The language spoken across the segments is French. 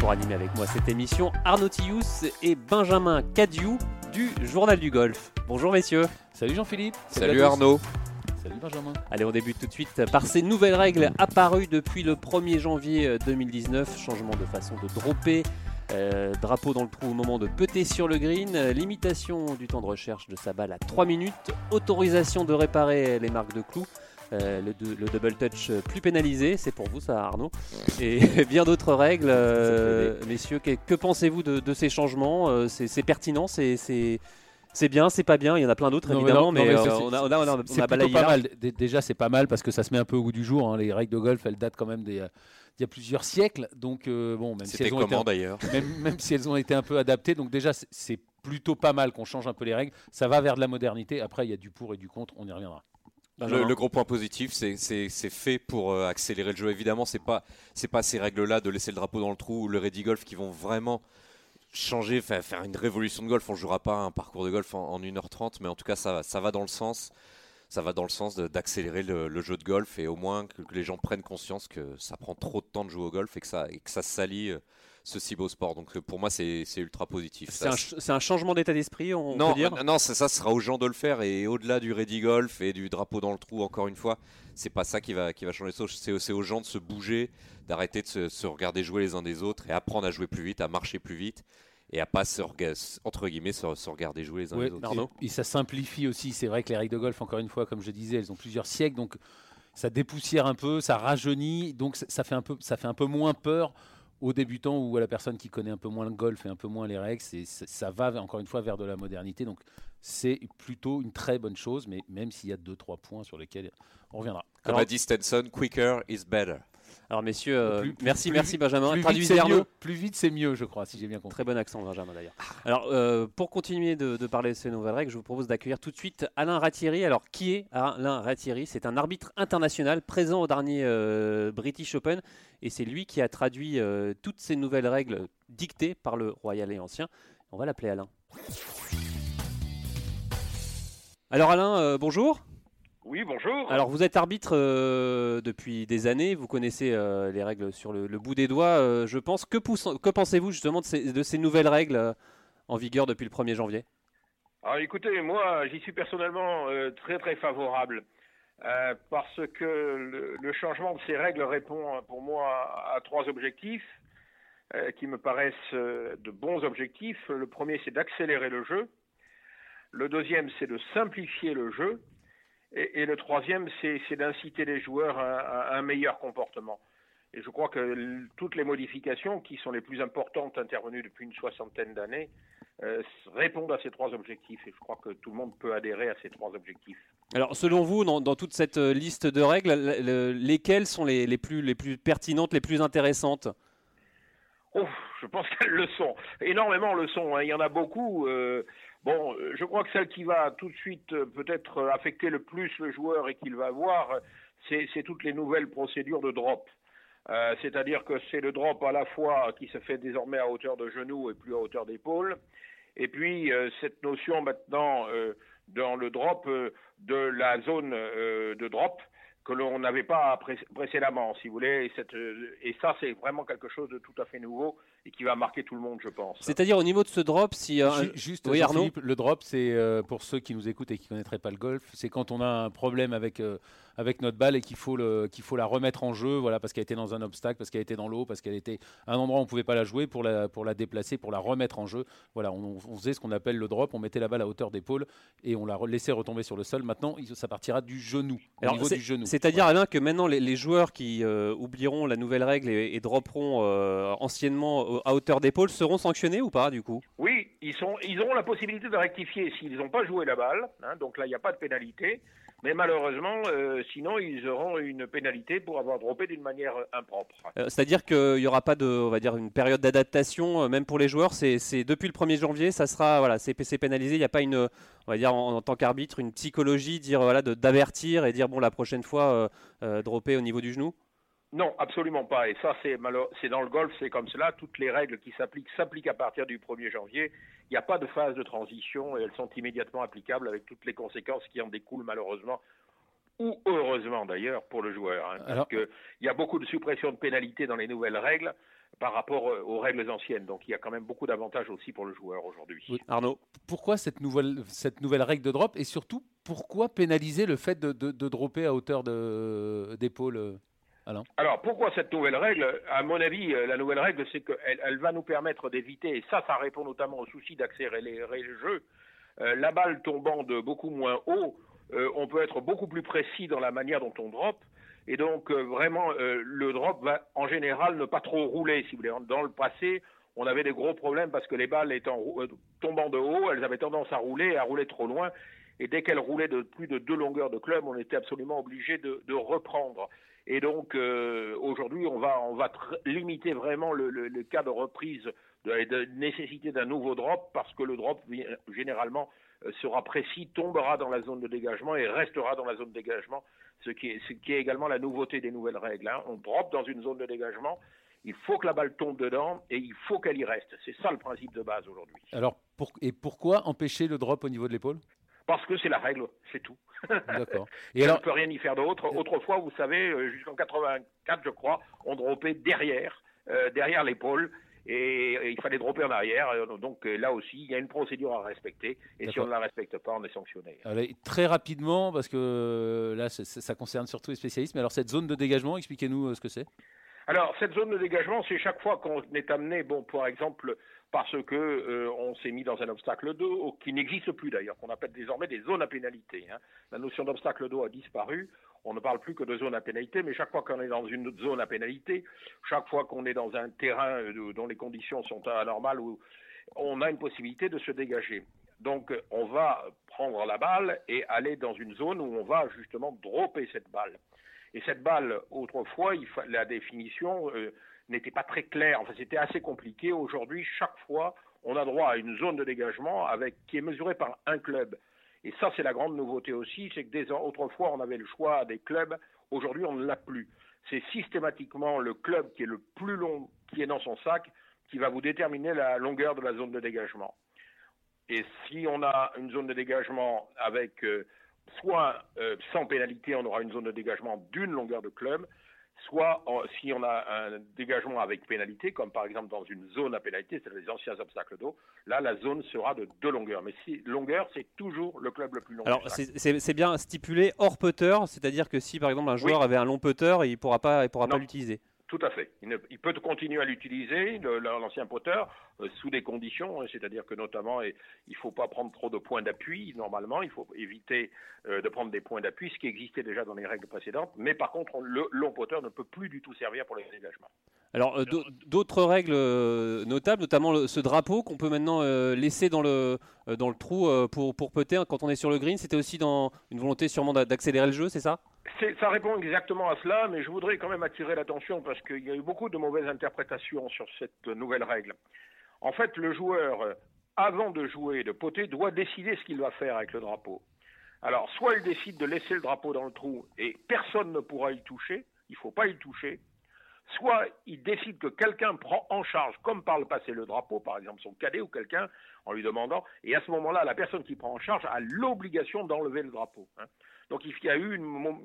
pour animer avec moi cette émission Arnaud Tillous et Benjamin Cadiou du Journal du Golf. Bonjour messieurs. Salut Jean-Philippe. Salut, Arnaud. Salut Benjamin. Allez, on débute tout de suite par ces nouvelles règles apparues depuis le 1er janvier 2019. Changement de façon de dropper. Euh, drapeau dans le trou au moment de peter sur le green, euh, limitation du temps de recherche de sa balle à 3 minutes, autorisation de réparer les marques de clous, euh, le, le, double touch plus pénalisé, c'est pour vous ça Arnaud, et bien d'autres règles. messieurs, que, que pensez-vous de, de, ces changements C'est pertinent C'est c'est bien, c'est pas bien, il y en a plein d'autres évidemment, mais, on a, on a, on a, balayé pas mal. Déjà, c'est pas mal parce que ça se met un peu au goût du jour. Hein. Les règles de golf, elles datent quand même des, il y a plusieurs siècles. Donc, euh, bon, même si, elles ont été, même, si elles ont été un peu adaptées, donc déjà, c'est plutôt pas mal qu'on change un peu les règles. Ça va vers de la modernité. Après, il y a du pour et du contre, on y reviendra. Le, gros point positif, c'est fait pour euh, accélérer le jeu. Évidemment, c'est pas c'est pas ces règles-là de laisser le drapeau dans le trou ou le ready golf qui vont vraiment changer, faire, faire une révolution de golf. On jouera pas un parcours de golf en, en 1h30, mais en tout cas, ça, ça va dans le sens ça va dans le sens d'accélérer le, jeu de golf et au moins que, les gens prennent conscience que ça prend trop de temps de jouer au golf et que ça, et que ça salit ce si beau sport. Donc euh, pour moi, c'est ultra positif. C'est un, changement d'état d'esprit, on non, peut dire Non, ça, ça sera aux gens de le faire et au-delà du ready golf et du drapeau dans le trou, encore une fois, c'est pas ça qui va, qui va changer les choses. C'est aux gens de se bouger, d'arrêter de se, se, regarder jouer les uns des autres et apprendre à jouer plus vite, à marcher plus vite et à pas se, entre guillemets se, regarder jouer les uns les autres. Et, ça simplifie aussi. C'est vrai que les règles de golf, encore une fois, comme je disais, elles ont plusieurs siècles, donc ça dépoussière un peu, ça rajeunit, donc ça fait un peu, ça fait un peu moins peur aux débutants ou à la personne qui connaît un peu moins le golf et un peu moins les règles. C'est, ça va encore une fois vers de la modernité, donc c'est plutôt une très bonne chose, mais même s'il y a deux trois points sur lesquels on reviendra. Comme a dit Stenson, quicker is better. Alors messieurs, euh, merci, merci Benjamin. Plus vite, plus vite c'est mieux, je crois, si j'ai bien compris. Très bon accent Benjamin d'ailleurs. Alors euh, pour continuer de, parler de ces nouvelles règles, je vous propose d'accueillir tout de suite Alain Ratieri. Alors qui est Alain Ratieri C'est un arbitre international présent au dernier euh, British Open et c'est lui qui a traduit toutes ces nouvelles règles dictées par le Royal et Ancien. On va l'appeler Alain. Alors Alain, bonjour. Oui, bonjour. Alors, vous êtes arbitre euh, depuis des années, vous connaissez euh, les règles sur le, bout des doigts, euh, je pense. Que, que pensez-vous justement de ces, nouvelles règles en vigueur depuis le 1er janvier? Alors, écoutez, moi, j'y suis personnellement très très favorable. parce que le, changement de ces règles répond pour moi à trois objectifs qui me paraissent de bons objectifs. Le premier, c'est d'accélérer le jeu. Le deuxième, c'est de simplifier le jeu. Et, le troisième, c'est d'inciter les joueurs à, un meilleur comportement. Et je crois que toutes les modifications qui sont les plus importantes intervenues depuis une soixantaine d'années euh, répondent à ces trois objectifs. Et je crois que tout le monde peut adhérer à ces trois objectifs. Alors, selon vous, dans, toute cette euh, liste de règles, lesquelles sont les, plus, les plus pertinentes, les plus intéressantes? Oh, Je pense qu'elles le sont. Énormément le sont. Hein. Il y en a beaucoup. Euh, Bon, euh, je crois que celle qui va tout de suite euh, peut-être euh, affecter le plus le joueur et qu'il va voir, c'est toutes les nouvelles procédures de drop. C'est-à-dire que c'est le drop à la fois qui se fait désormais à hauteur de genou et plus à hauteur d'épaule. Et puis cette notion maintenant dans le drop de la zone de drop que l'on n'avait pas précédemment, si vous voulez. Et, ça, c'est vraiment quelque chose de tout à fait nouveau et qui va marquer tout le monde, je pense. C'est-à-dire au niveau de ce drop, si juste oui, Arnaud le drop, c'est pour ceux qui nous écoutent et qui connaîtraient pas le golf, c'est quand on a un problème avec avec notre balle et qu'il faut, le, qu'il faut la remettre en jeu, voilà, parce qu'elle était dans un obstacle, parce qu'elle était dans l'eau, parce qu'elle était à un endroit où on ne pouvait pas la jouer, pour la, pour la déplacer, pour la remettre en jeu. Voilà, on, faisait ce qu'on appelle le drop, on mettait la balle à hauteur d'épaule et on la laissait retomber sur le sol. Maintenant, ça partira du genou, au niveau du genou. C'est-à-dire, Alain, que maintenant, les, joueurs qui euh, oublieront la nouvelle règle et, dropperont euh, anciennement à hauteur d'épaule seront sanctionnés ou pas, du coup? Oui, ils, sont, ils auront la possibilité de rectifier s'ils n'ont pas joué la balle. Hein, donc là, il n'y a pas de pénalité. Mais malheureusement, euh, sinon, ils auront une pénalité pour avoir droppé d'une manière impropre. Euh, c'est-à-dire qu'il n'y aura pas de, on va dire, une période d'adaptation, euh, même pour les joueurs. C'est depuis le 1er janvier, ça sera, voilà, c'est pénalisé. Il n'y a pas une, on va dire, en, tant qu'arbitre, une psychologie, dire, voilà, d'avertir et dire, bon, la prochaine fois, dropper au niveau du genou. Non, absolument pas. Et ça, c'est dans le golf, c'est comme cela. Toutes les règles qui s'appliquent s'appliquent à partir du 1er janvier. Il n'y a pas de phase de transition et elles sont immédiatement applicables avec toutes les conséquences qui en découlent malheureusement ou heureusement d'ailleurs pour le joueur. Hein, parce qu'il y a beaucoup de suppression de pénalités dans les nouvelles règles. par rapport aux règles anciennes. Donc il y a quand même beaucoup d'avantages aussi pour le joueur aujourd'hui. Arnaud? Pourquoi cette nouvelle, cette nouvelle règle de drop et surtout pourquoi pénaliser le fait de, de, dropper à hauteur d'épaule alors pourquoi cette nouvelle règle? À mon avis, la nouvelle règle, c'est qu'elle elle va nous permettre d'éviter, et ça, ça répond notamment au souci d'accélérer le jeu, la balle tombant de beaucoup moins haut, on peut être beaucoup plus précis dans la manière dont on drop, et donc, euh, vraiment, euh, le drop va en général ne pas trop rouler, si vous voulez. Dans le passé, on avait des gros problèmes parce que les balles étant euh, tombant de haut, elles avaient tendance à rouler, à rouler trop loin. Et dès qu'elles roulaient de plus de deux longueurs de club, on était absolument obligé de, reprendre. Et donc, aujourd'hui, on va, on va limiter vraiment le, le, cas de reprise de, de nécessité d'un nouveau drop parce que le drop, généralement, sera précis, tombera dans la zone de dégagement et restera dans la zone de dégagement ce qui est, ce qui est également la nouveauté des nouvelles règles. Hein. On drop dans une zone de dégagement, il faut que la balle tombe dedans et il faut qu'elle y reste. C'est ça le principe de base aujourd'hui. Alors, et pourquoi empêcher le drop au niveau de l'épaule? Parce que c'est la règle, c'est tout. D'accord. Et alors... On ne peut rien y faire d'autre. Autrefois, vous savez, euh, jusqu'en 84, je crois, on dropait derrière, euh, derrière l'épaule et, il fallait dropper en arrière. Euh, donc euh, là aussi, il y a une procédure à respecter. Et si on ne la respecte pas, on est sanctionné. très rapidement, parce que euh, là, ça concerne surtout les spécialistes. Mais alors, cette zone de dégagement, expliquez-nous ce que c'est. Alors, cette zone de dégagement, c'est chaque fois qu'on est amené, bon, par exemple, parce que on s'est mis dans un obstacle d'eau qui n'existe plus d'ailleurs, qu'on appelle désormais des zones à pénalité. Hein. La notion d'obstacle d'eau a disparu on ne parle plus que de zone à pénalité, mais chaque fois qu'on est dans une zone à pénalité, chaque fois qu'on est dans un terrain euh, dont les conditions sont anormales, on a une possibilité de se dégager. Donc on va prendre la balle et aller dans une zone où on va justement dropper cette balle. Et cette balle, autrefois, la définition euh, n'était pas très claire, enfin c'était assez compliqué. Aujourd'hui, chaque fois, on a droit à une zone de dégagement qui est mesurée par un club. Et ça, c'est la grande nouveauté aussi, c'est que autrefois, on avait le choix des clubs, aujourd'hui, on ne l'a plus. C'est systématiquement le club qui est le plus long, qui est dans son sac, qui va vous déterminer la longueur de la zone de dégagement. Et si on a une zone de dégagement avec euh, soit euh, sans pénalité, on aura une zone de dégagement d'une longueur de club, soit si on a un dégagement avec pénalité, comme par exemple dans une zone à pénalité, c'est les anciens obstacles d'eau, là la zone sera de deux longueurs. Mais si longueur, c'est toujours le club le plus long. Alors c'est bien stipulé hors putter, c'est-à-dire que si par exemple un joueur avait un long putter, il ne pourra pas, il pourra pas l'utiliser. Tout à fait. Il, peut continuer à l'utiliser, l'ancien poteur, euh, sous des conditions, hein, c'est-à-dire que notamment, il ne faut pas prendre trop de points d'appui, normalement, il faut éviter euh, de prendre des points d'appui, ce qui existait déjà dans les règles précédentes, mais par contre, le long poteur ne peut plus du tout servir pour les dégagements. Alors, euh, d'autres règles notables, notamment ce drapeau qu'on peut maintenant laisser dans le, le trou pour, pour putter quand on est sur le green, c'était aussi dans une volonté sûrement d'accélérer le jeu, c'est ça? Ça répond exactement à cela, mais je voudrais quand même attirer l'attention parce qu'il y a eu beaucoup de mauvaises interprétations sur cette nouvelle règle. En fait, le joueur, avant de jouer de poter, doit décider ce qu'il va faire avec le drapeau. Alors, soit il décide de laisser le drapeau dans le trou et personne ne pourra y toucher, il ne faut pas y toucher, soit il décide que quelqu'un prend en charge, comme par le passé, le drapeau, par exemple son cadet ou quelqu'un, en lui demandant, et à ce moment-là, la personne qui prend en charge a l'obligation d'enlever le drapeau. Hein. Donc il y a eu,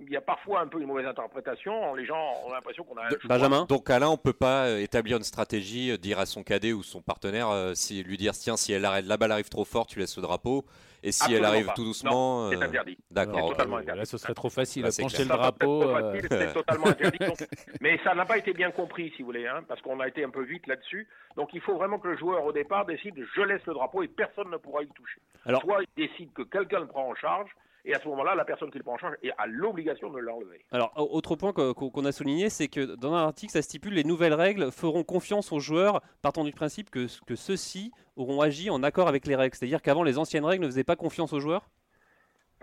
il y a parfois un peu une mauvaise interprétation. Les gens ont l'impression qu'on a. Un Benjamin. Donc Alain, on peut pas euh, établir une stratégie, euh, dire à son cadet ou son partenaire, euh, si lui dire tiens, si elle arrête, la balle arrive trop fort, tu laisses le drapeau. Et si elle arrive tout doucement, c'est interdit. D'accord. Là, ce serait trop facile. Là, pencher le drapeau. C'est totalement interdit. mais ça n'a pas été bien compris, si vous voulez, hein, parce qu'on a été un peu vite là-dessus. Donc il faut vraiment que le joueur au départ décide je laisse le drapeau et personne ne pourra y toucher. Alors, Soit il décide que quelqu'un le prend en charge, et à ce moment-là, la personne qui le prend en charge a l'obligation de l'enlever. Alors, autre point qu'on a souligné, c'est que dans un article, ça stipule les nouvelles règles feront confiance aux joueurs, partant du principe que, que ceux-ci auront agi en accord avec les règles. C'est-à-dire qu'avant, les anciennes règles ne faisaient pas confiance aux joueurs?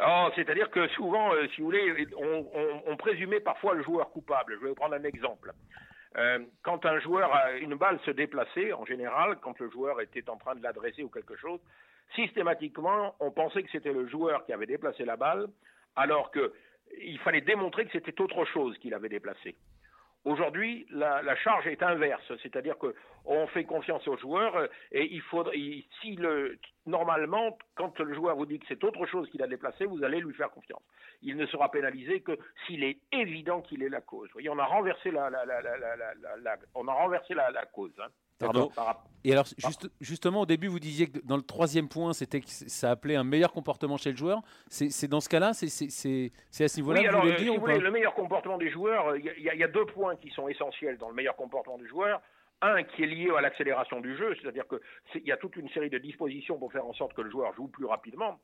Oh, C'est-à-dire que souvent, euh, si vous voulez, on, présumait parfois le joueur coupable. Je vais vous prendre un exemple. Euh, quand un joueur, a une balle se déplaçait, en général, quand le joueur était en train de l'adresser ou quelque chose, systématiquement, on pensait que c'était le joueur qui avait déplacé la balle, alors qu'il fallait démontrer que c'était autre chose qu'il avait déplacé. Aujourd'hui, la, charge est inverse, c'est-à-dire qu'on fait confiance aux joueurs euh, et il faudrait, si le, normalement, quand le joueur vous dit que c'est autre chose qu'il a déplacé, vous allez lui faire confiance. Il ne sera pénalisé que s'il est évident qu'il est la cause. Vous voyez, on a renversé la, on a renversé la, cause. Hein. Et alors, justement, au début, vous disiez que dans le troisième point, c'était que ça appelait un meilleur comportement chez le joueur. C'est dans ce cas-là, c'est à ce niveau-là que vous voulez dire Le meilleur comportement des joueurs, il y, y, a deux points qui sont essentiels dans le meilleur comportement du joueur. Un qui est lié à l'accélération du jeu, c'est-à-dire qu'il y a toute une série de dispositions pour faire en sorte que le joueur joue plus rapidement.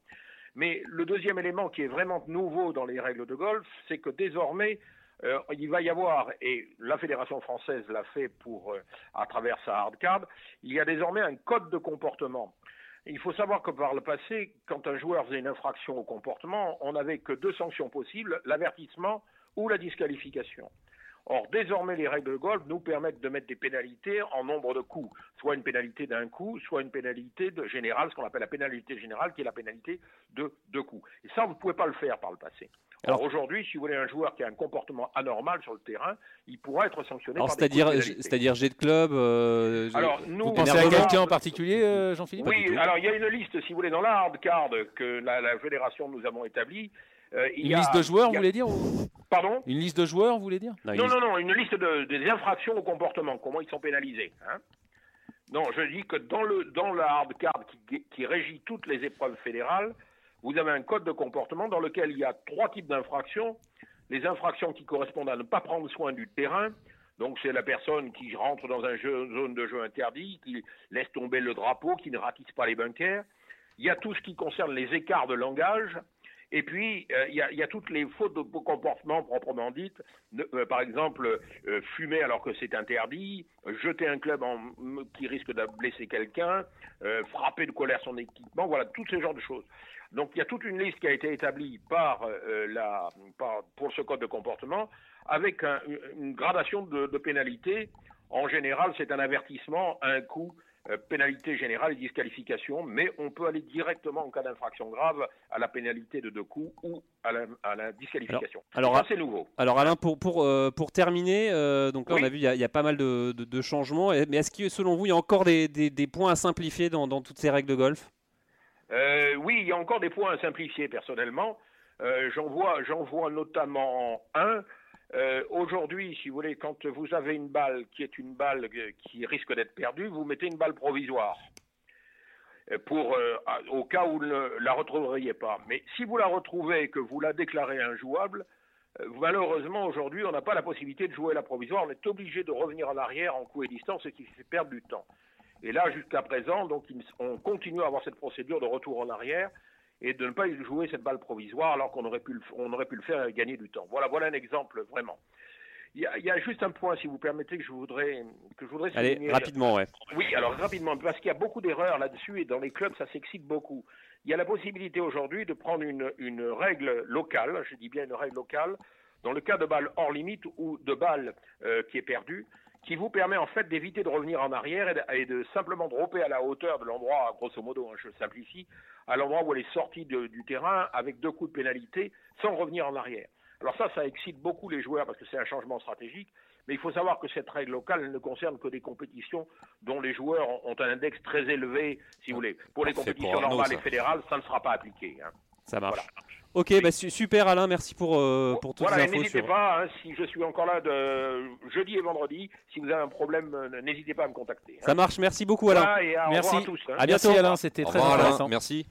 Mais le deuxième élément qui est vraiment nouveau dans les règles de golf, c'est que désormais, euh, il va y avoir, et la Fédération française l'a fait pour, euh, à travers sa hard card, il y a désormais un code de comportement. Il faut savoir que par le passé, quand un joueur faisait une infraction au comportement, on n'avait que deux sanctions possibles, l'avertissement ou la disqualification. Or, désormais, les règles de golf nous permettent de mettre des pénalités en nombre de coups, soit une pénalité d'un coup, soit une pénalité de générale, ce qu'on appelle la pénalité générale, qui est la pénalité de deux coups. Et ça, vous ne pouvez pas le faire par le passé. Alors aujourd'hui, si vous voulez un joueur qui a un comportement anormal sur le terrain, il pourra être sanctionné. Alors c'est-à-dire, c'est-à-dire jet de club. Euh, alors nous, vous pensez à quelqu'un en particulier, euh, Jean-Philippe? Oui, alors il y a une liste, si vous voulez, dans la hard card que la, la fédération nous avons établie. Euh, une liste de joueurs, vous voulez dire Pardon? Une liste de joueurs, vous voulez dire? Non, non, non, une liste de, des infractions au comportement, comment ils sont pénalisés. Hein non, je dis que dans, le, dans la hard card qui, qui régit toutes les épreuves fédérales, vous avez un code de comportement dans lequel il y a trois types d'infractions. Les infractions qui correspondent à ne pas prendre soin du terrain, donc c'est la personne qui rentre dans une zone de jeu interdit, qui laisse tomber le drapeau, qui ne ratisse pas les bunkers. Il y a tout ce qui concerne les écarts de langage. Et puis, euh, il, y a, toutes les fautes de comportement proprement dites. Euh, par exemple, euh, fumer alors que c'est interdit, jeter un club qui risque de blesser quelqu'un, frapper de colère son équipement, voilà, tous ces genres de choses. Donc il y a toute une liste qui a été établie par, euh, la, pour ce code de comportement avec une gradation de, pénalités. En général, c'est un avertissement, un coup, euh, pénalité générale et disqualification, mais on peut aller directement en cas d'infraction grave à la pénalité de deux coups ou à la, disqualification. Alors, ça, c'est nouveau. Alors Alain, pour, pour, euh, pour terminer, donc là on a vu il y, a pas mal de, de, changements, mais est-ce que selon vous il y a encore des, des, points à simplifier dans, dans toutes ces règles de golf? Euh, oui, il y a encore des points à simplifier personnellement. Euh, j'en vois, notamment un. Euh, aujourd'hui, si vous voulez, quand vous avez une balle qui est une balle qui risque d'être perdue, vous mettez une balle provisoire pour au cas où vous ne la retrouveriez pas. Mais si vous la retrouvez et que vous la déclarez injouable, malheureusement aujourd'hui, on n'a pas la possibilité de jouer la provisoire. On est obligé de revenir en arrière en coup et distance, ce qui fait perdre du temps. Et là, jusqu'à présent, donc, on continue à avoir cette procédure de retour en arrière et de ne pas jouer cette balle provisoire alors qu'on aurait pu le, on aurait pu le faire et gagner du temps. Voilà, voilà un exemple vraiment. Il y, a, juste un point, si vous permettez, que je voudrais que je voudrais souligner. Allez, rapidement, ouais. Oui, alors rapidement, parce qu'il y a beaucoup d'erreurs là-dessus et dans les clubs, ça s'excite beaucoup. Il y a la possibilité aujourd'hui de prendre une, une règle locale, je dis bien une règle locale, dans le cas de balle hors limite ou de balle euh, qui est perdue, qui vous permet en fait d'éviter de revenir en arrière et de, simplement dropper à la hauteur de l'endroit, grosso modo, hein, je simplifie, à l'endroit où elle est sortie du terrain avec deux coups de pénalité sans revenir en arrière. Alors ça, ça excite beaucoup les joueurs parce que c'est un changement stratégique, mais il faut savoir que cette règle locale ne concerne que des compétitions dont les joueurs ont un index très élevé, si vous voulez. Pour les compétitions normales et fédérales, ça ne sera pas appliqué. Hein. Ça marche. Ok, bah, super Alain, merci pour, euh, pour toutes voilà, les infos. N'hésitez pas, hein, si je suis encore là de jeudi et vendredi, si vous avez un problème, euh, n'hésitez pas à me contacter. Hein. Ça marche, merci beaucoup Alain. merci. à tous. Hein. À bientôt Alain, c'était très intéressant. merci.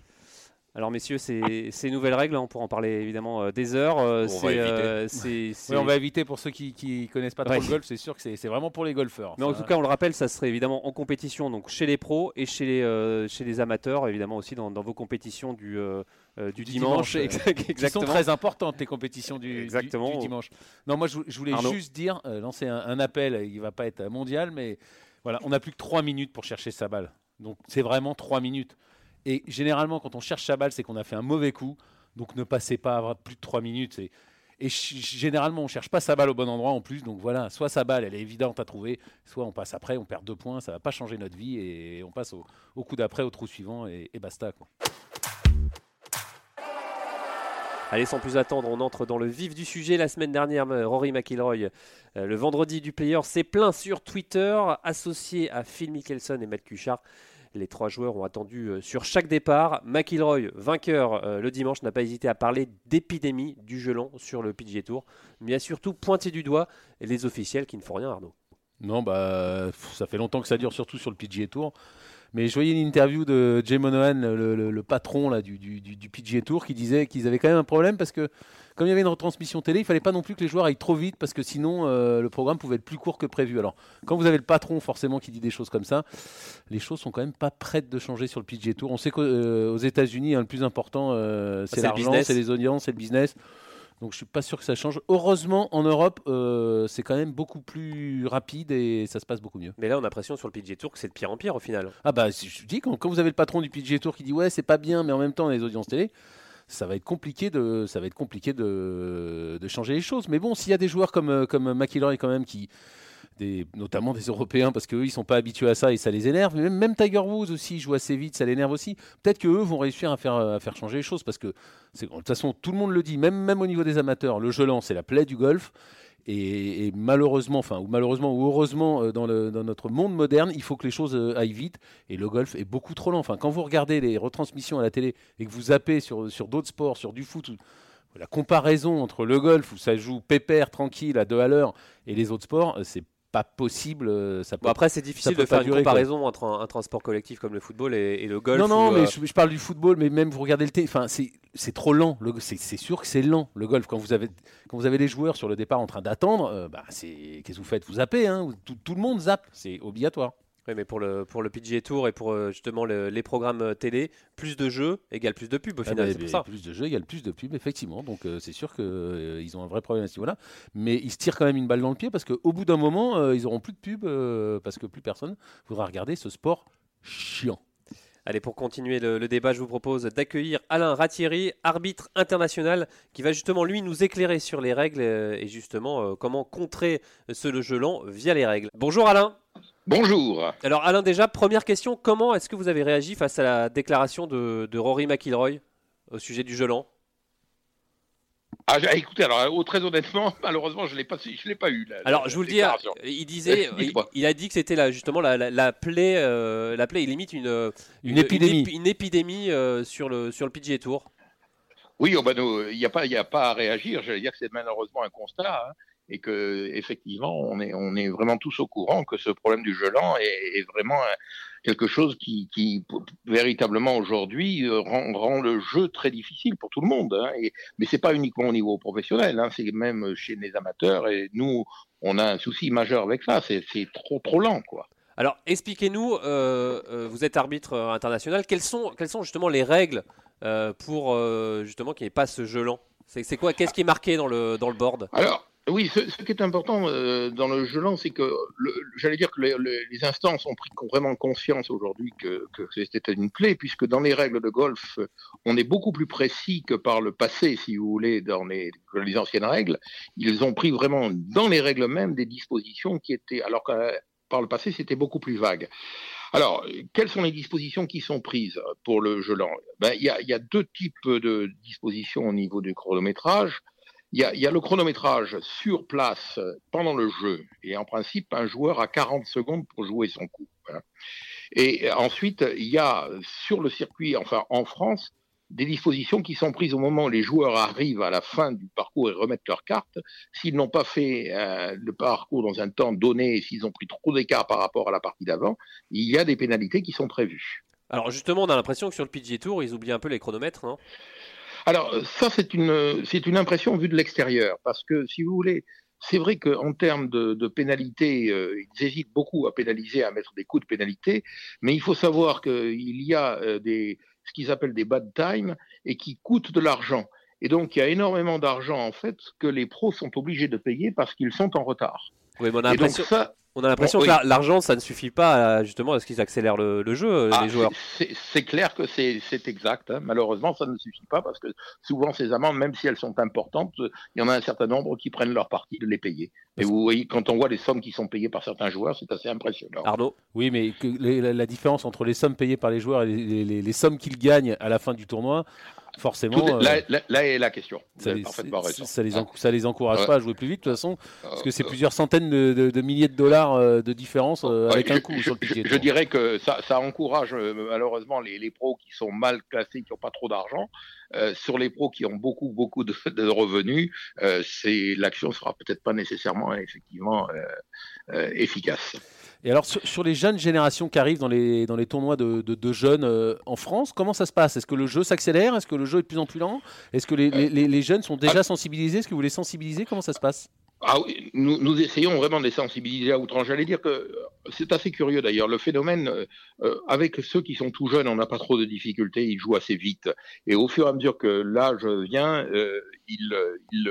Alors messieurs, ces, nouvelles règles, on pourra en parler évidemment euh, des heures. on, va éviter. on va éviter pour ceux qui ne connaissent pas trop le golf, c'est sûr que c'est vraiment pour les golfeurs. Mais en tout cas, on le rappelle, ça serait évidemment en compétition, donc chez les pros et chez les, chez les amateurs, évidemment aussi dans, dans vos compétitions du euh, du, dimanche. exactement. Qui sont très importantes, les compétitions du, exactement. dimanche. Non, moi, je, voulais juste dire, euh, lancer un, appel, il ne va pas être mondial, mais voilà, on n'a plus que 3 minutes pour chercher sa balle. Donc, c'est vraiment 3 minutes. Et généralement, quand on cherche sa balle, c'est qu'on a fait un mauvais coup. Donc, ne passez pas plus de 3 minutes. Et, généralement, on ne cherche pas sa balle au bon endroit en plus. Donc voilà, soit sa balle, elle est évidente à trouver, soit on passe après, on perd deux points, ça ne va pas changer notre vie et on passe au, coup d'après, au trou suivant et, basta. Allez, sans plus attendre, on entre dans le vif du sujet. La semaine dernière, Rory McIlroy, euh, le vendredi du player, s'est plaint sur Twitter, associé à Phil Mickelson et Matt Cuchard. Les trois joueurs ont attendu euh, sur chaque départ. McIlroy, vainqueur euh, le dimanche, n'a pas hésité à parler d'épidémie du gelon sur le PGA Tour, mais a surtout pointé du doigt les officiels qui ne font rien, Arnaud. Non, bah, ça fait longtemps que ça dure, surtout sur le PGA Tour. Mais je voyais une interview de Jay Monohan, le, patron là, du, du, PGA Tour, qui disait qu'ils avaient quand même un problème parce que, comme il y avait une retransmission télé, il fallait pas non plus que les joueurs aillent trop vite parce que sinon euh, le programme pouvait être plus court que prévu. Alors, quand vous avez le patron forcément qui dit des choses comme ça, les choses sont quand même pas prêtes de changer sur le PGA Tour. On sait qu'aux euh, États-Unis, hein, le plus important, euh, c'est l'argent, c'est les audiences, c'est le business. Donc je suis pas sûr que ça change. Heureusement, en Europe, euh, c'est quand même beaucoup plus rapide et ça se passe beaucoup mieux. Mais là, on a l'impression sur le PGA Tour que c'est de pire en pire au final. Ah bah, je dis quand, quand vous avez le patron du PGA Tour qui dit ouais, c'est pas bien, mais en même temps, on a les audiences télé, ça va être compliqué de, ça va être compliqué de, de changer les choses. Mais bon, s'il y a des joueurs comme euh, comme McIlroy quand même qui notamment des Européens, parce qu'eux, ils sont pas habitués à ça et ça les énerve. Même, même Tiger Woods aussi joue assez vite, ça l'énerve aussi. Peut-être qu'eux vont réussir à faire, à faire changer les choses, parce que de toute façon, tout le monde le dit, même, même au niveau des amateurs, le gelant, c'est la plaie du golf. Et, malheureusement, enfin, ou malheureusement ou heureusement, euh, dans, le, dans, notre monde moderne, il faut que les choses euh, aillent vite. Et le golf est beaucoup trop lent. Enfin, quand vous regardez les retransmissions à la télé et que vous zappez sur, sur d'autres sports, sur du foot, la comparaison entre le golf où ça joue pépère, tranquille, à deux à l'heure, et les autres sports, c'est pas possible. Euh, ça peut, après, c'est difficile de faire une comparaison entre un, transport collectif comme le football et, le golf. Non, non, mais euh, je, parle du football, mais même vous regardez le thé, enfin, c'est trop lent. C'est sûr que c'est lent le golf. Quand vous avez quand vous avez les joueurs sur le départ en train d'attendre, euh, bah, c'est qu'est-ce que vous faites? Vous zappez, hein tout, tout le monde zappe, c'est obligatoire. Oui, mais pour le, pour le PGA Tour et pour euh, justement les programmes euh, télé, plus de jeux égale plus de pubs au ah final. Bah, ça. Plus de jeux égale plus de pubs, effectivement. Donc euh, c'est sûr qu'ils ont un vrai problème à ce niveau-là. Mais ils se tirent quand même une balle dans le pied parce qu'au bout d'un moment, ils auront plus de pubs parce que plus personne voudra regarder ce sport chiant. Allez, pour continuer le, débat, je vous propose d'accueillir Alain Ratieri, arbitre international, qui va justement lui nous éclairer sur les règles et justement comment contrer ce jeu lent via les règles. Bonjour Alain. Bonjour. Alors Alain, déjà, première question, comment est-ce que vous avez réagi face à la déclaration de, Rory McIlroy au sujet du gelant ah, écoutez, alors très honnêtement, malheureusement, je l'ai pas, je l'ai pas eu. alors, je vous le dis, il disait, il, a dit que c'était là justement la, la, plaie, euh, la plaie, il limite une, une, épidémie, une, épidémie euh, sur le sur le PGA Tour. Oui, oh, ben, il n'y a pas, il a pas à réagir. Je veux dire que c'est malheureusement un constat. Hein et que effectivement on est on est vraiment tous au courant que ce problème du gelant est, est vraiment quelque chose qui, qui véritablement aujourd'hui euh, rend, rend, le jeu très difficile pour tout le monde. Hein, et, mais c'est pas uniquement au niveau professionnel, hein, c'est même chez les amateurs et nous on a un souci majeur avec ça. C'est trop trop lent quoi. Alors expliquez-nous, euh, euh, vous êtes arbitre international, quelles sont quelles sont justement les règles pour justement qu'il n'y ait pas ce gelant? C'est quoi Qu'est-ce qui est marqué dans le, dans le board? Alors, oui, ce, qui est important euh, dans le jeu lent, c'est que j'allais dire que les, instances ont pris vraiment conscience aujourd'hui que, c'était une clé, puisque dans les règles de golf, on est beaucoup plus précis que par le passé, si vous voulez, dans les, les anciennes règles. Ils ont pris vraiment dans les règles mêmes des dispositions qui étaient, alors que par le passé, c'était beaucoup plus vague. Alors, quelles sont les dispositions qui sont prises pour le jeu lent? Ben, Il y, a, y a deux types de dispositions au niveau du chronométrage. Il y, a, le chronométrage sur place pendant le jeu. Et en principe, un joueur a 40 secondes pour jouer son coup. Hein. Et ensuite, il y a sur le circuit, enfin en France, des dispositions qui sont prises au moment où les joueurs arrivent à la fin du parcours et remettent leur carte. S'ils n'ont pas fait euh, le parcours dans un temps donné s'ils ont pris trop d'écart par rapport à la partie d'avant, il y a des pénalités qui sont prévues. Alors justement, on a l'impression que sur le PGA Tour, ils oublient un peu les chronomètres, non alors ça, c'est une, c'est une impression vue de l'extérieur, parce que si vous voulez, c'est vrai qu'en termes de, de pénalité, euh, ils hésitent beaucoup à pénaliser, à mettre des coups de pénalité, mais il faut savoir qu'il y a euh, des, ce qu'ils appellent des bad times et qui coûtent de l'argent. Et donc, il y a énormément d'argent, en fait, que les pros sont obligés de payer parce qu'ils sont en retard. Oui, mais on a l'impression ça, on a l'impression que l'argent, ça ne suffit pas justement à ce qu'ils accélèrent le, jeu, euh, ah, les joueurs. C'est clair que c'est exact. Hein. Malheureusement, ça ne suffit pas parce que souvent ces amendes, même si elles sont importantes, il y en a un certain nombre qui prennent leur parti de les payer. Et vous voyez, quand on voit les sommes qui sont payées par certains joueurs, c'est assez impressionnant. Arnaud? Oui, mais que la, la différence entre les sommes payées par les joueurs et les, les- les sommes qu'ils gagnent à la fin du tournoi, forcément, Tout est- euh, là, là- là est la question. Vous ça, avez les, parfaitement ça- raison. ça les enc- ça les encourage Ouais. pas à jouer plus vite, de toute façon, parce que c'est Euh, plusieurs centaines de, de- de milliers de dollars euh, de différence euh, Ouais, avec je, un coup je- sur le je- PGA je dirais que ça, ça encourage euh, malheureusement les, les pros qui sont mal classés, qui n'ont pas trop d'argent. Euh, sur les pros qui ont beaucoup beaucoup de, de revenus, euh, c'est l'action sera peut-être pas nécessairement effectivement euh, euh, efficace. Et alors, sur, sur les jeunes générations qui arrivent dans les, dans les tournois de, de- de jeunes en France, comment ça se passe? Est-ce que le jeu s'accélère? Est-ce que le jeu est de plus en plus lent? Est-ce que les, les- les- les jeunes sont déjà sensibilisés? Est-ce que vous les sensibilisez? Comment ça se passe? Ah oui, nous, nous essayons vraiment de les sensibiliser à outrance. J'allais dire que euh, c'est assez curieux d'ailleurs. Le phénomène, euh, euh, avec ceux qui sont tout jeunes, on n'a pas trop de difficultés, ils jouent assez vite. Et au fur et à mesure que l'âge vient, euh, ils, euh, ils,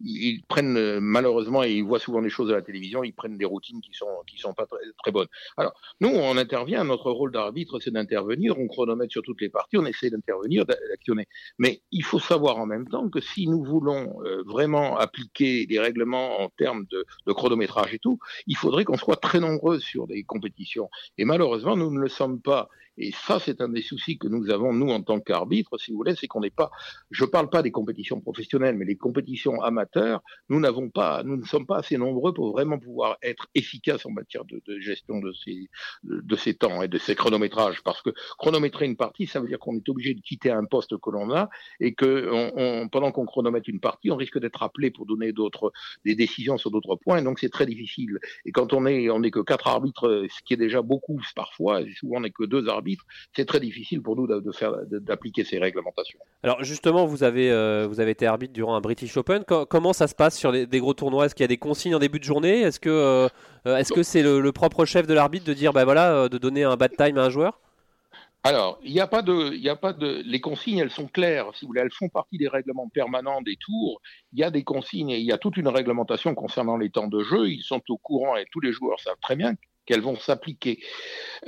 ils prennent euh, malheureusement, et ils voient souvent des choses à la télévision, ils prennent des routines qui sont qui sont pas très, bonnes. Alors nous, on intervient. Notre rôle d'arbitre, c'est d'intervenir. On chronomètre sur toutes les parties, on essaie d'intervenir, d'actionner. Mais il faut savoir en même temps que si nous voulons euh, vraiment appliquer des règlements en termes de chronométrage et tout, il faudrait qu'on soit très nombreux sur des compétitions. Et malheureusement, nous ne le sommes pas. Et ça, c'est un des soucis que nous avons, nous, en tant qu'arbitres, si vous voulez, c'est qu'on n'est pas, je parle pas des compétitions professionnelles, mais les compétitions amateurs, nous n'avons pas, nous ne sommes pas assez nombreux pour vraiment pouvoir être efficaces en matière de, gestion de ces, de, ces temps et de ces chronométrages. Parce que chronométrer une partie, ça veut dire qu'on est obligé de quitter un poste que l'on a et que pendant qu'on chronomètre une partie, on risque d'être appelé pour donner d'autres, des décisions sur d'autres points. Et donc, c'est très difficile. Et quand on est, on n'est que quatre arbitres, ce qui est déjà beaucoup parfois, souvent on n'est que deux arbitres, c'est très difficile pour nous de, faire, d'appliquer ces réglementations. Alors justement, vous avez, euh, vous avez été arbitre durant un British Open. Co- comment ça se passe sur les, des gros tournois? Est-ce qu'il y a des consignes en début de journée? Est-ce que euh, est-ce que c'est le, le propre chef de l'arbitre de dire, bah voilà, euh, de donner un bad time à un joueur? Alors, il n'y a pas de, il a pas de, les consignes, elles sont claires, si vous voulez, elles font partie des règlements permanents des tours. Il y a des consignes et il y a toute une réglementation concernant les temps de jeu. Ils sont au courant et tous les joueurs savent très bien qu'elles vont s'appliquer.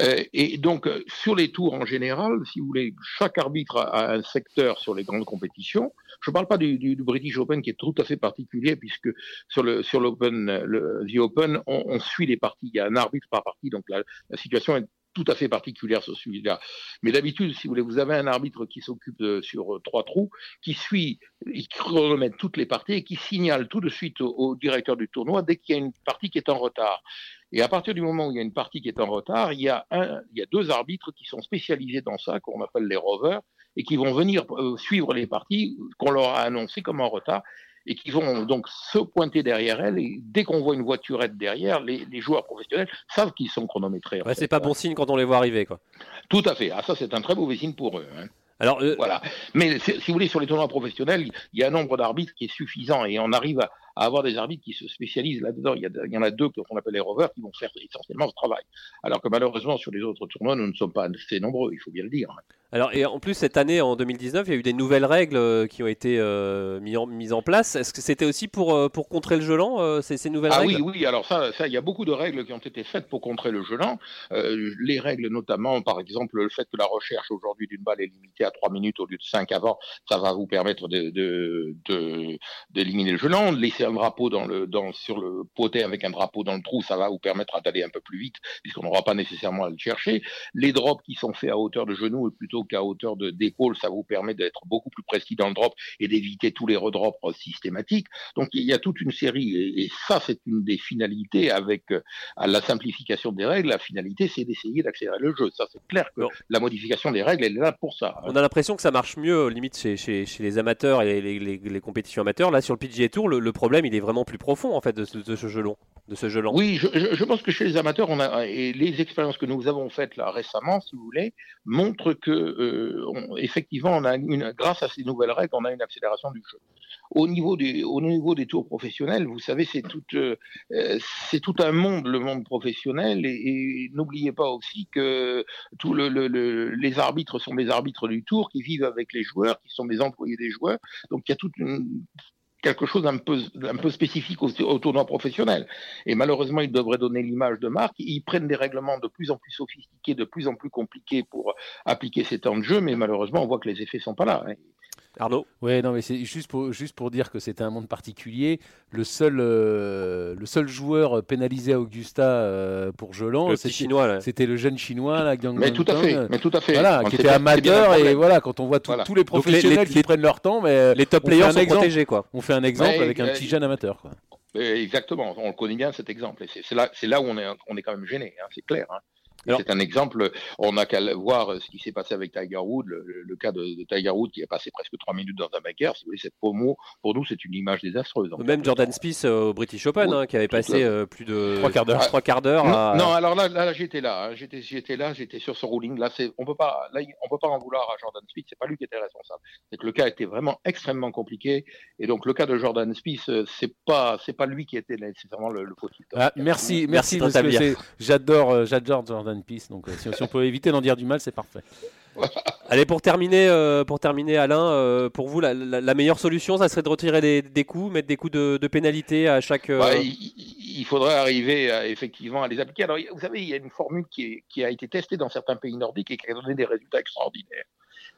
Euh, et donc, euh, sur les tours en général, si vous voulez, chaque arbitre a un secteur sur les grandes compétitions. Je ne parle pas du, British Open qui est tout à fait particulier puisque sur le sur l'Open, le The Open, on, suit les parties. Il y a un arbitre par partie, donc la situation est tout à fait particulière sur celui-là. Mais d'habitude, si vous voulez, vous avez un arbitre qui s'occupe sur trois trous, qui suit, qui chronomètre toutes les parties et qui signale tout de suite au, au directeur du tournoi dès qu'il y a une partie qui est en retard. Et à partir du moment où il y a une partie qui est en retard, il y a, un, il y a deux arbitres qui sont spécialisés dans ça, qu'on appelle les rovers, et qui vont venir euh, suivre les parties qu'on leur a annoncées comme en retard et qui vont donc se pointer derrière elle. Et dès qu'on voit une voiturette derrière, les, les joueurs professionnels savent qu'ils sont chronométrés. Ouais, c'est pas bon signe quand on les voit arriver, quoi. Tout à fait. Ah, ça, c'est un très mauvais signe pour eux. Hein. Alors, euh... voilà. Mais si vous voulez, sur les tournois professionnels, il y a un nombre d'arbitres qui est suffisant et on arrive à, à avoir des arbitres qui se spécialisent là-dedans. Il, il, y en a deux qu'on appelle les rovers qui vont faire essentiellement ce travail. Alors que malheureusement, sur les autres tournois, nous ne sommes pas assez nombreux, il faut bien le dire. Alors, et en plus, cette année, en 2019, il y a eu des nouvelles règles euh, qui ont été euh, mises en, mis en place. Est-ce que c'était aussi pour, euh, pour contrer le jeu lent, euh, ces, ces, nouvelles ah règles? oui, oui. Alors ça, ça, il y a beaucoup de règles qui ont été faites pour contrer le. Euh, les règles notamment, par exemple, le fait que la recherche aujourd'hui d'une balle est limitée à 3 minutes au lieu de 5 avant, ça va vous permettre d'éliminer de, de, de, le jeu lent. Laisser un drapeau dans le, dans, sur le potet avec un drapeau dans le trou, ça va vous permettre d'aller un peu plus vite, puisqu'on n'aura pas nécessairement à le chercher. Les drops qui sont faits à hauteur de genou plutôt qu'à hauteur d'épaule, ça vous permet d'être beaucoup plus précis dans le drop et d'éviter tous les redrops systématiques. Donc il y a toute une série, et, et ça c'est une des finalités avec euh, la simplification des règles. La finalité c'est d'essayer d'accélérer le jeu. Ça c'est clair que la modification des règles elle est là pour ça. On a l'impression que ça marche mieux, limite chez, chez, chez les amateurs et les, les, les, compétitions amateurs. Là sur le PGA Tour, le, le, problème il est vraiment plus profond en fait de ce, jeu long. De ce jeu lent. Oui, je, pense que chez les amateurs, on a et les expériences que nous avons faites là récemment, si vous voulez, montrent que euh, effectivement, on a une, grâce à ces nouvelles règles, on a une accélération du jeu. Au niveau des, au niveau des tours professionnels, vous savez, c'est tout, euh, c'est tout un monde, le monde professionnel, et, n'oubliez pas aussi que le, les arbitres sont des arbitres du tour qui vivent avec les joueurs, qui sont des employés des joueurs. Donc il y a toute une quelque chose d'un peu, un peu spécifique au, tournoi professionnel. Et malheureusement, ils devraient donner l'image de marque. Ils prennent des règlements de plus en plus sophistiqués, de plus en plus compliqués pour appliquer ces temps de jeu, mais malheureusement, on voit que les effets sont pas là. Arnaud Ouais, non, mais c'est juste pour, juste pour dire que c'était un monde particulier. Le seul, euh, le seul joueur pénalisé à Augusta euh, pour Jolan, c'était chinois, là. c'était le jeune chinois, la Gang Mais tout à fait, mais tout à fait. Voilà, On qui était bien- amateur et voilà, quand on voit tout- Voilà. tous les professionnels les- qui prennent leur temps, mais Les top players un sont exemple. protégés, quoi. on fait un exemple avec un euh, petit jeune amateur. Quoi. Euh, Exactement, on le connaît bien cet exemple. Et c'est- c'est là, c'est là où on est, on est quand même gêné, hein, c'est clair. hein. C'est un exemple, on n'a qu'à voir ce qui s'est passé avec Tiger Woods, le, le cas de, de Tiger Woods qui a passé presque trois minutes dans un bunker. Si vous voulez, cette promo, pour nous, c'est une image désastreuse. Même. Jordan Spieth euh, au British Open, Oui, hein, qui avait passé euh, plus de Trois quarts d'heure. trois quarts d'heure Non, à- non, alors là, là, là, j'étais là, hein, j'étais, j'étais là, j'étais sur ce ruling. Là, c'est, on peut pas, là, on peut pas en vouloir à Jordan Spieth. C'est pas lui qui était responsable. C'est que le cas était vraiment extrêmement compliqué. Et donc, le cas de Jordan Spieth, euh, c'est pas, c'est pas lui qui était nécessairement le, le fautif. Ah, merci, Merci merci, j'adore, euh, j'adore Jordan Peace. Donc, euh, si, on peut éviter d'en dire du mal, c'est parfait. Allez, pour terminer, euh, pour terminer Alain, euh, pour vous, la, meilleure solution, ça serait de retirer des, coups, mettre des coups de, pénalité à chaque. Ouais, il, faudrait arriver effectivement à les appliquer. Alors, vous savez, il y a une formule qui a été testée dans certains pays nordiques et qui a donné des résultats extraordinaires.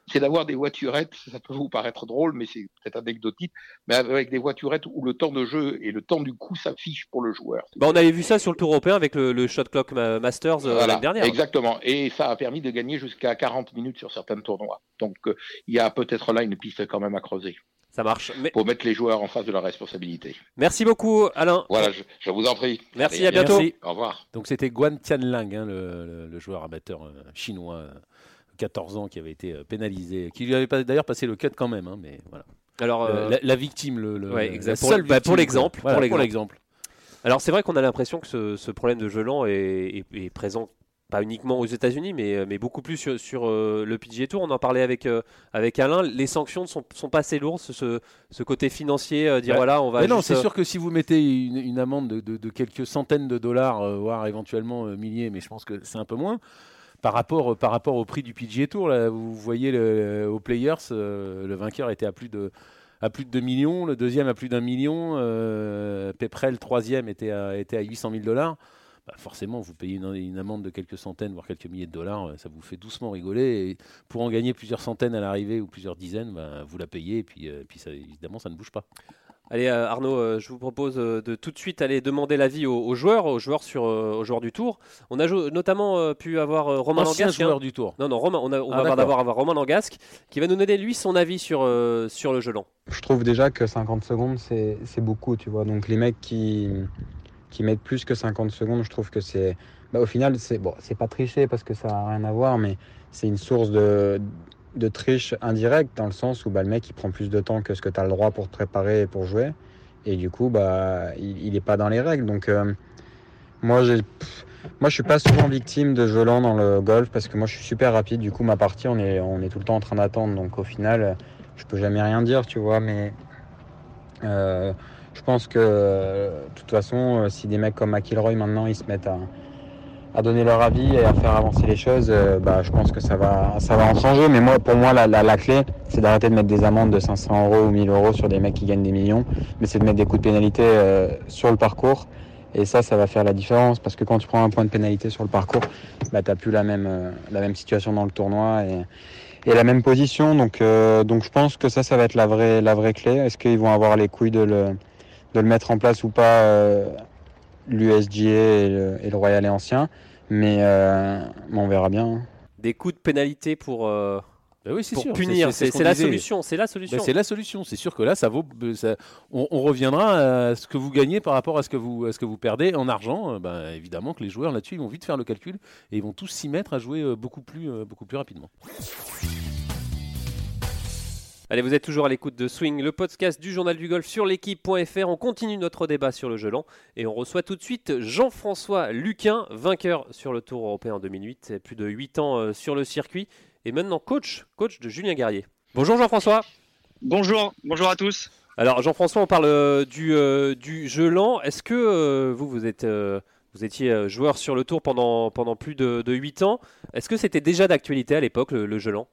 C'est d'avoir des voiturettes, ça peut vous paraître drôle, mais c'est peut-être anecdotique, mais avec des voiturettes où le temps de jeu et le temps du coup s'affichent pour le joueur. bah, on avait vu ça sur le Tour européen avec le, le Shot Clock Ma- Masters euh, Voilà, l'année dernière. Exactement. Et ça a permis de gagner jusqu'à 40 minutes sur certains tournois. Donc, euh, il y a peut-être là une piste quand même à creuser Ça marche. Mais- pour mettre les joueurs en face de leur responsabilité. merci beaucoup, Alain. Voilà, je, je vous en prie. Merci, Allez, à bientôt. Merci. Au revoir. Donc c'était Guan Tianlang, hein, le, le- le joueur amateur euh, chinois, euh, 14 ans, qui avait été euh, pénalisé, qui lui avait d'ailleurs passé le cut quand même, hein, mais voilà. Alors, Le- euh, la, la victime, le, le- ouais, la exact. seule Pour- l'exemple. Voilà, pour l'exemple. alors c'est vrai qu'on a l'impression que ce, ce problème de gelant est, est- est présent pas uniquement aux États-Unis, mais, mais beaucoup plus sur, sur, euh, le PGA Tour. On en parlait avec, euh, avec Alain. Les sanctions ne sont, sont pas assez lourdes, ce, ce, côté financier, euh, dire Ouais. voilà, on va. Mais non, c'est euh, sûr que si vous mettez une, une amende de, de- de quelques centaines de dollars, euh, voire éventuellement euh, milliers, mais je pense que c'est un peu moins, par rapport, au prix du PGA Tour, vous voyez aux Players, euh, le vainqueur était à plus de à plus de 2 millions, le deuxième à plus d'un million, euh, troisième, était à, était à 800 000 dollars. Bah, forcément, vous payez une, amende de quelques centaines, voire quelques milliers de dollars, euh, ça vous fait doucement rigoler. Pour en gagner plusieurs centaines à l'arrivée ou plusieurs dizaines, bah, vous la payez et puis, euh, évidemment, ça ne bouge pas. Allez euh, Arnaud, euh, je vous propose euh, de tout de suite aller demander l'avis aux, aux joueurs, aux joueurs sur, euh, aux joueurs du Tour. On a notamment euh, pu avoir euh, Romain Ancien Langasque. hein. joueur du Tour. Non, non, Romain, on, a- on Ah, va d'abord avoir Romain Langasque qui va nous donner lui son avis sur, euh, sur le gelant. Je trouve déjà que 50 secondes, c'est c'est beaucoup, tu vois. Donc les mecs qui, qui mettent plus que 50 secondes, je trouve que c'est... bah, au final, c'est bon, c'est pas tricher parce que ça n'a rien à voir, mais c'est une source de, de triche indirecte dans le sens où bah, le mec, il prend plus de temps que ce que tu as le droit pour te préparer et pour jouer. Et du coup, bah, il n'est pas dans les règles. Donc euh, moi, j'ai... Moi, je suis pas souvent victime de gelants dans le golf parce que moi, je suis super rapide. Du coup, ma partie, on est, on est tout le temps en train d'attendre. Donc, au final, je peux jamais rien dire, tu vois. Mais euh, je pense que, euh, de toute façon, euh, si des mecs comme McIlroy maintenant, ils se mettent à, à donner leur avis et à faire avancer les choses, euh, bah, je pense que ça va, ça va en jeu. Mais moi, pour moi, la, la, la clé, c'est d'arrêter de mettre des amendes de 500 euros ou 1000 euros sur des mecs qui gagnent des millions, mais c'est de mettre des coups de pénalité euh, sur le parcours. Et ça, ça va faire la différence parce que quand tu prends un point de pénalité sur le parcours, bah, tu n'as plus la même, euh, la même situation dans le tournoi et, et la même position. Donc, euh, donc je pense que ça, ça va être la vraie, la vraie clé. Est-ce qu'ils vont avoir les couilles de le, de le mettre en place ou pas, l'USGA et le, et le Royal et ancien mais, euh, mais on verra bien. hein. Des coups de pénalité pour, euh, Bah oui, c'est pour sûr. punir, ce c'est la solution. C'est la solution. Bah, c'est la solution. C'est sûr que là, ça vaut. ça- on, on reviendra à ce que vous gagnez par rapport à ce que vous, à ce que vous perdez en argent. Euh, bah, évidemment que les joueurs là-dessus, ils vont vite faire le calcul et ils vont tous s'y mettre à jouer beaucoup plus, beaucoup plus rapidement. Allez, vous êtes toujours à l'écoute de Swing, le podcast du journal du golf sur l'équipe.fr. On continue notre débat sur le gelant et on reçoit tout de suite Jean-François Luquin, vainqueur sur le Tour européen en 2008, et plus de 8 ans euh, sur le circuit et maintenant coach, coach de Julien Guerrier. Bonjour Jean-François. Bonjour, bonjour à tous. Alors Jean-François, on parle euh, du, euh, du gelant. Est-ce que euh, vous, vous, êtes, vous étiez joueur sur le Tour pendant, pendant plus de, de 8 ans? Est-ce que c'était déjà d'actualité à l'époque, le, le gelant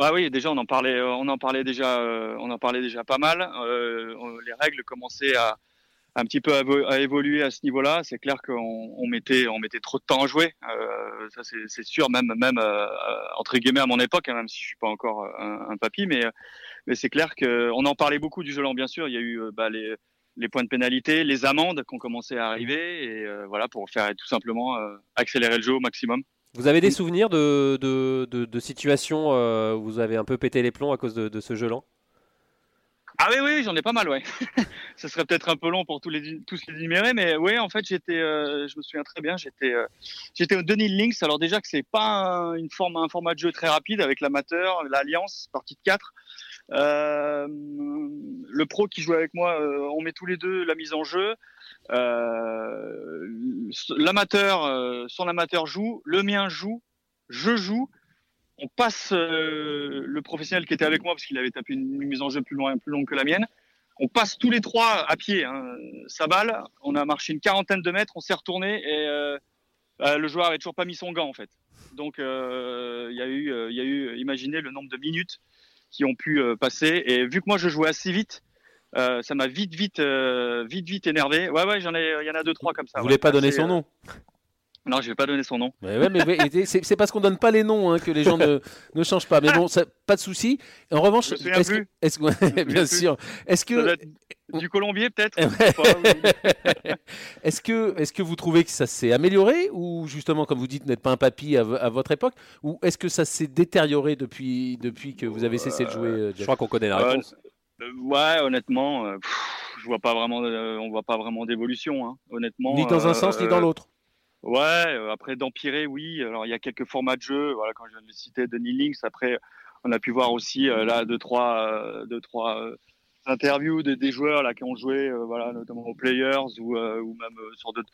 Ah oui, déjà on en parlait, euh, on en parlait déjà, euh, on en parlait déjà pas mal. Euh, les règles commençaient à, un petit peu à, évoluer à ce niveau-là. C'est clair qu'on on mettait, on mettait trop de temps à jouer. C'est sûr, même, même entre guillemets à mon époque, hein, même si je suis pas encore un, papy, mais, c'est clair qu'on en parlait beaucoup du jeu lent, bien sûr. Il y a eu bah, les, les points de pénalité, les amendes qui ont commencé à arriver, et voilà pour faire tout simplement accélérer le jeu au maximum. Vous avez des souvenirs de, de, de, situations où vous avez un peu pété les plombs à cause de, ce jeu lent ah oui, oui, j'en ai pas mal, ouais. Ce serait peut-être un peu long pour tous les tous les énumérer, mais oui, en fait, j'étais, euh, je me souviens très bien, j'étais, euh, j'étais au Denis Links. Alors déjà que c'est pas une forme, un format de jeu très rapide avec l'amateur, l'alliance, partie de 4. Euh, le pro qui jouait avec moi, on met tous les deux la mise en jeu. l'amateur, son amateur joue, le mien joue, je joue on passe euh, le professionnel qui était avec moi parce qu'il avait tapé une, mise en jeu plus, loin, plus longue que la mienne. On passe tous les trois à pied, hein, sa balle. On a marché une quarantaine de mètres, on s'est retourné et euh, le joueur avait toujours pas mis son gant en fait. Donc euh, il y a eu, il y a eu, imaginez le nombre de minutes qui ont pu passer. Et vu que moi je jouais assez vite, ça m'a vite, vite, vite, vite énervé. Ouais, ouais, j'en ai, il y en a deux, trois comme ça. Vous voulez pas donner son nom non, je vais pas donner son nom. Ouais, mais c'est parce qu'on donne pas les noms hein, que les gens ne, ne, changent pas. Mais bon, pas de souci. En revanche, est-ce que, bien sûr, est-ce que du Colombier peut-être Est-ce que, est que vous trouvez que ça s'est amélioré ou justement, comme vous dites, n'êtes pas un papy à, votre époque ou est-ce que ça s'est détérioré depuis, depuis que vous avez cessé de jouer euh, Je crois qu'on connaît la réponse. Euh, ouais, honnêtement, euh, je vois pas vraiment, on voit pas vraiment d'évolution, hein, honnêtement. Ni dans un sens ni dans l'autre. Ouais, euh, après d'empirer, oui. Alors il y a quelques formats de jeu. Voilà, quand je viens de citer Denis Links, après on a pu voir aussi euh, là deux trois, euh, deux trois interviews de, des joueurs là qui ont joué, voilà, notamment aux Players ou, ou même sur d'autres.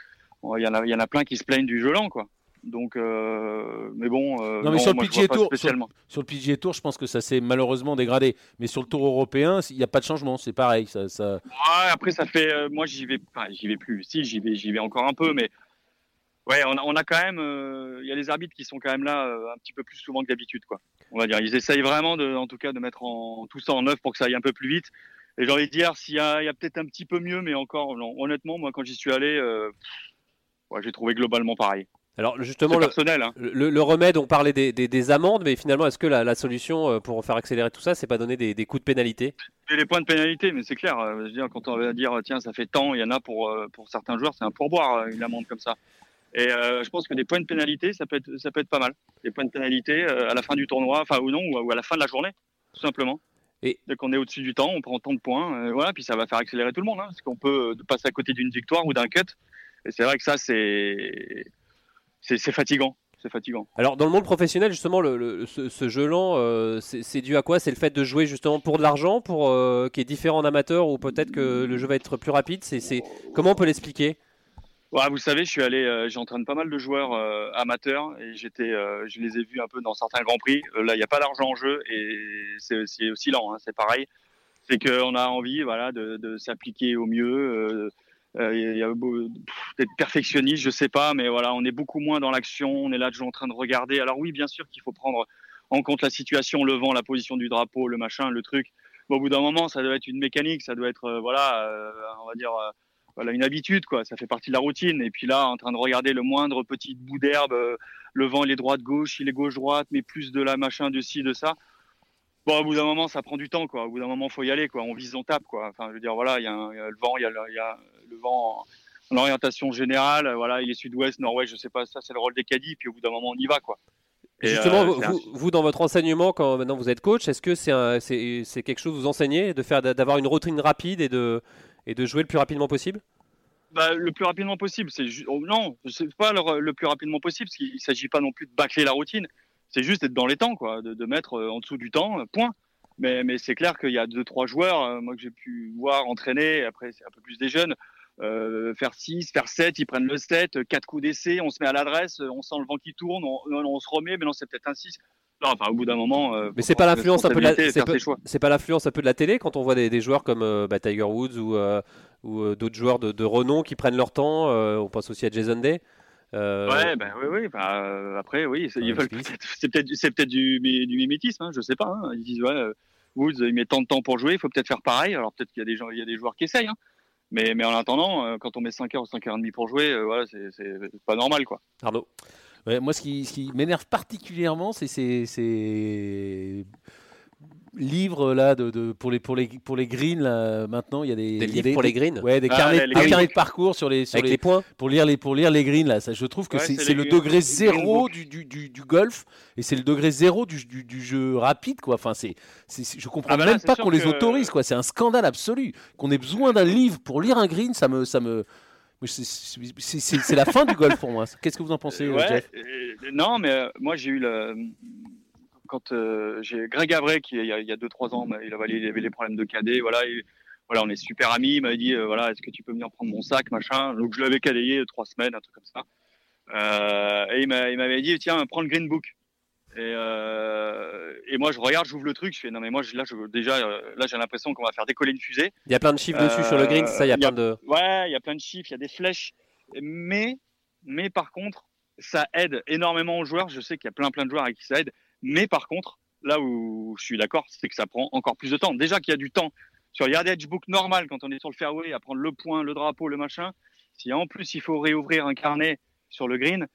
Il y en a, y en a plein qui se plaignent du jeu lent, quoi. Donc, mais bon. non, mais sur, le PGA Tour, sur, le PGA Tour, je pense que ça s'est malheureusement dégradé. Mais sur le Tour européen, il n'y a pas de changement, c'est pareil. Ça, ça... Ouais, après, ça fait. moi, j'y vais. Enfin, j'y vais plus. Si, j'y vais, j'y vais encore un peu, mais Ouais, on a, on a quand même, euh, il y a les arbitres qui sont quand même là euh, un petit peu plus souvent que d'habitude, quoi. On va dire, ils essayent vraiment de, en tout cas, de mettre en, tout ça en œuvre pour que ça aille un peu plus vite. Et j'ai envie de dire, s'il y a, peut-être un petit peu mieux, mais encore, non, honnêtement, moi, quand j'y suis allé, euh, ouais, j'ai trouvé globalement pareil. Alors justement, le, personnel, hein. le, remède, on parlait des, des, des, amendes, mais finalement, est-ce que la, la, solution pour faire accélérer tout ça, c'est pas donner des, des, coups de pénalité? Et Les points de pénalité, mais c'est clair. Je veux dire, quand on va dire, tiens, ça fait tant, il y en a pour, pour certains joueurs, c'est un pourboire, une amende comme ça. Et euh, je pense que des points de pénalité, ça peut être, ça peut être pas mal. Des points de pénalité euh, à la fin du tournoi, enfin ou non, ou à la fin de la journée, tout simplement. Et dès qu'on est au-dessus du temps, on prend tant de points, euh, voilà, puis ça va faire accélérer tout le monde, hein, parce qu'on peut passer à côté d'une victoire ou d'un cut. Et c'est vrai que ça, c'est, c'est, fatigant. C'est fatigant. Alors dans le monde professionnel, justement, le, ce, jeu lent, c'est dû à quoi? C'est le fait de jouer justement pour de l'argent, pour qui est différent en amateur, ou peut-être que le jeu va être plus rapide? C'est comment on peut l'expliquer? Vous savez, je suis allé, euh, j'entraîne pas mal de joueurs euh, amateurs et j'étais, euh, je les ai vus un peu dans certains grands prix. là, il n'y a pas d'argent en jeu et c'est aussi lent. Hein, c'est pareil. C'est qu'on a envie, voilà, de, s'appliquer au mieux. Il y a d'être perfectionniste, je sais pas, mais voilà, on est beaucoup moins dans l'action. On est là toujours en train de regarder. Alors oui, bien sûr qu'il faut prendre en compte la situation, le vent, la position du drapeau, le machin, le truc. au bout d'un moment, ça doit être une mécanique, ça doit être, voilà, on va dire voilà une habitude quoi. Ça fait partie de la routine. Et puis là en train de regarder le moindre petit bout d'herbe euh, le vent il est droite gauche il est gauche droite mais plus de la machin de ci de ça. Bon au bout d'un moment ça prend du temps quoi. Au bout d'un moment faut y aller quoi. On vise on tape quoi. Enfin je veux dire voilà il y, a le vent il y a, y a le vent en, orientation générale voilà il est sud-ouest nord-ouest je sais pas ça c'est le rôle des caddies puis au bout d'un moment on y va quoi. Et Justement, euh, vous, vous, dans votre enseignement, quand maintenant vous êtes coach, est-ce que c'est quelque chose que vous enseignez, de faire d'avoir une routine rapide et de, et de jouer le plus rapidement possible bah, le plus rapidement possible. C'est oh, non, c'est pas le, plus rapidement possible, parce qu'il s'agit pas non plus de bâcler la routine. C'est juste d'être dans les temps, quoi, de, mettre euh, en dessous du temps, euh, point. Mais, mais c'est clair qu'il y a deux trois joueurs, euh, moi que j'ai pu voir entraîner. Après, c'est un peu plus des jeunes. faire 6, faire 7, ils prennent le 7, 4 coups d'essai, on se met à l'adresse, on sent le vent qui tourne, on, on se remet, mais non, c'est peut-être un 6 enfin, au bout d'un moment. Euh, mais c'est pas l'influence un peu de la, c'est pas, l'influence un peu de la télé quand on voit des, joueurs comme euh, bah, Tiger Woods ou, euh, ou d'autres joueurs de, renom qui prennent leur temps. on pense aussi à Jason Day. Ouais, ben oui, oui. Bah, après, oui, c'est peut-être, c'est peut-être du, du mimétisme, hein, je sais pas. Hein. Ils disent ouais, Woods, il met tant de temps pour jouer, il faut peut-être faire pareil. Alors peut-être qu'il y a des gens, il y a des joueurs qui essayent. Hein. Mais, mais en attendant, quand on met 5 heures ou 5 heures et demie pour jouer, voilà, c'est pas normal, quoi. Arnaud. Ouais, moi, ce qui, ce qui m'énerve particulièrement, c'est ces, ces livres là de, de- pour les pour les pour les greens là, maintenant. Il y a des, Des il y a livres pour les greens Ouais, des Ah, carnets, les des green carnets de parcours sur les sur Avec les, les points pour lire les pour lire les greens là. Ça, je trouve que Ouais, c'est le degré zéro du, du, du, du golf et c'est le degré zéro du, du, du jeu rapide quoi. Enfin c'est je comprends Ah bah là, même pas qu'on les autorise quoi. C'est un scandale absolu qu'on ait besoin d'un livre pour lire un green. Ça me ça me mais c'est- la fin du golf pour moi. Qu'est-ce que vous en pensez, euh, Ouais, Jeff euh, non, mais euh, moi j'ai eu le. Quand euh, j'ai Greg Avray, qui il y a- il y a 2-3 ans, il avait, il avait les problèmes de cadet, voilà, et, voilà, on est super amis, il m'avait dit, euh, voilà, est-ce que tu peux venir prendre mon sac, machin. Donc je l'avais cadayé 3 semaines, un truc comme ça. Euh, et il m'a- il m'avait dit, tiens, prends le green book. Et, euh, et moi je regarde, j'ouvre le truc, je fais, non mais moi je- là, je, déjà, euh, là j'ai l'impression qu'on va faire décoller une fusée. Il y a plein de chiffres dessus sur le green, ça, il y a Euh, il y a- plein de. Ouais, il y a plein de chiffres, il y a des flèches. Mais, mais par contre, ça aide énormément aux joueurs. Je sais qu'il y a plein, plein de joueurs avec qui ça aide. Mais par contre, là où je suis d'accord, c'est que ça prend encore plus de temps. Déjà qu'il y a du temps sur le yardage book normal quand on est sur le fairway à prendre le point, le drapeau, le machin. Si en plus il faut réouvrir un carnet sur le green,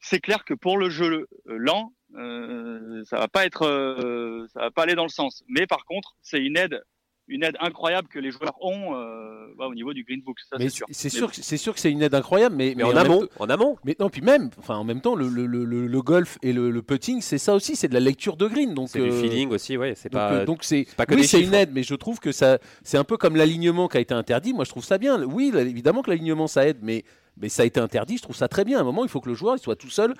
c'est clair que pour le jeu lent, ça va pas être, euh, ça va pas aller dans le sens. Mais par contre, c'est une aide, une aide incroyable que les joueurs ont euh, bah, au niveau du green book. Ça, Mais c'est sûr. c'est sûr, que- c'est sûr que c'est une aide incroyable, mais, Mais en amont, en amont. Mais non, puis même, enfin en même temps, le, le, le, le- le golf et le, le putting, c'est ça aussi, c'est de la lecture de green. Donc C'est du euh, feeling aussi, ouais. C'est Donc, pas. euh, donc c'est pas que oui c'est une aide mais je trouve que ça c'est un peu comme l'alignement qui a été interdit moi je trouve ça bien oui là, évidemment que l'alignement ça aide mais mais ça a été interdit je trouve ça très bien à un moment il faut que le joueur il soit tout seul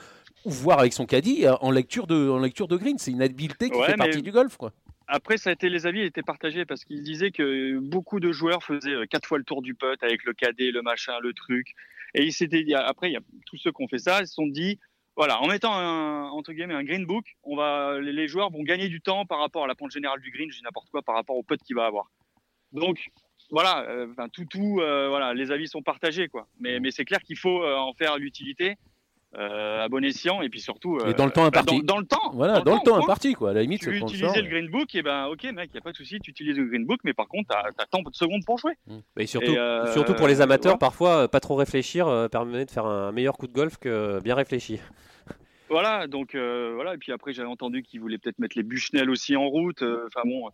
ou voir avec son caddie euh, en lecture de en lecture de green c'est une habileté qui Ouais, fait mais- partie du golf quoi Après, ça a été, les avis étaient partagés parce qu'ils disaient que beaucoup de joueurs faisaient euh, quatre fois le tour du putt avec le cadet, le machin, le truc. Et ils s'étaient dit, après, il y a tous ceux qui ont fait ça, ils se sont dit, voilà, en mettant un, entre guillemets, un green book, on va, les, joueurs vont gagner du temps par rapport à la pente générale du green, je dis n'importe quoi, par rapport au putt qu'il va avoir. Donc, voilà, euh, enfin, tout, tout, euh, voilà, les avis sont partagés, quoi. Mais, mais c'est clair qu'il faut en faire l'utilité. Euh, à bon escient et puis surtout Et dans le temps bah, imparti. dans, dans le temps voilà dans le temps point imparti quoi à la limite tu veux c'est utiliser sponsor. le green book, et ben ok mec, y a pas de souci, tu utilises le green book, mais par contre t'as as tant de secondes pour jouer. Et surtout, Et, euh, surtout pour les amateurs, ouais. parfois, euh, pas trop réfléchir euh, permet de faire un meilleur coup de golf que bien réfléchi. Voilà, donc euh, voilà. Et puis après j'avais entendu qu'ils voulaient peut-être mettre les Bushnell aussi en route. euh, Enfin bon, euh,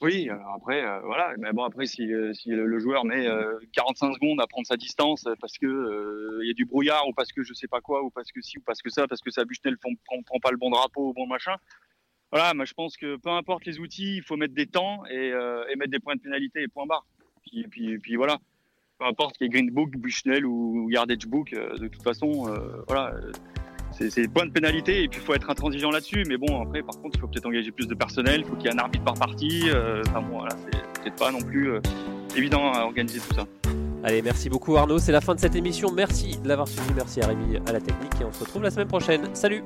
oui. euh, après euh, voilà, mais bon après si, euh, le, joueur met euh, 45 secondes à prendre sa distance parce que il y a du brouillard ou parce que je sais pas quoi ou parce que si ou parce que ça, parce que sa Bushnell prend, pas le bon drapeau ou bon machin. Voilà, moi je pense que peu importe les outils, il faut mettre des temps et, et mettre des points de pénalité et points barres. Puis, voilà. Peu importe qu'il y ait Green Book, Bushnell ou Yardage Book, de toute façon, voilà, c'est de pénalité et puis il faut être intransigeant là-dessus. Mais bon, après, par contre, il faut peut-être engager plus de personnel, il faut qu'il y ait un arbitre par partie. euh, Enfin bon, voilà, c'est peut-être pas non plus euh, évident à organiser tout ça. Allez, merci beaucoup Arnaud. C'est la fin de cette émission. Merci de l'avoir suivi. Merci à Rémi à la technique. Et on se retrouve la semaine prochaine. Salut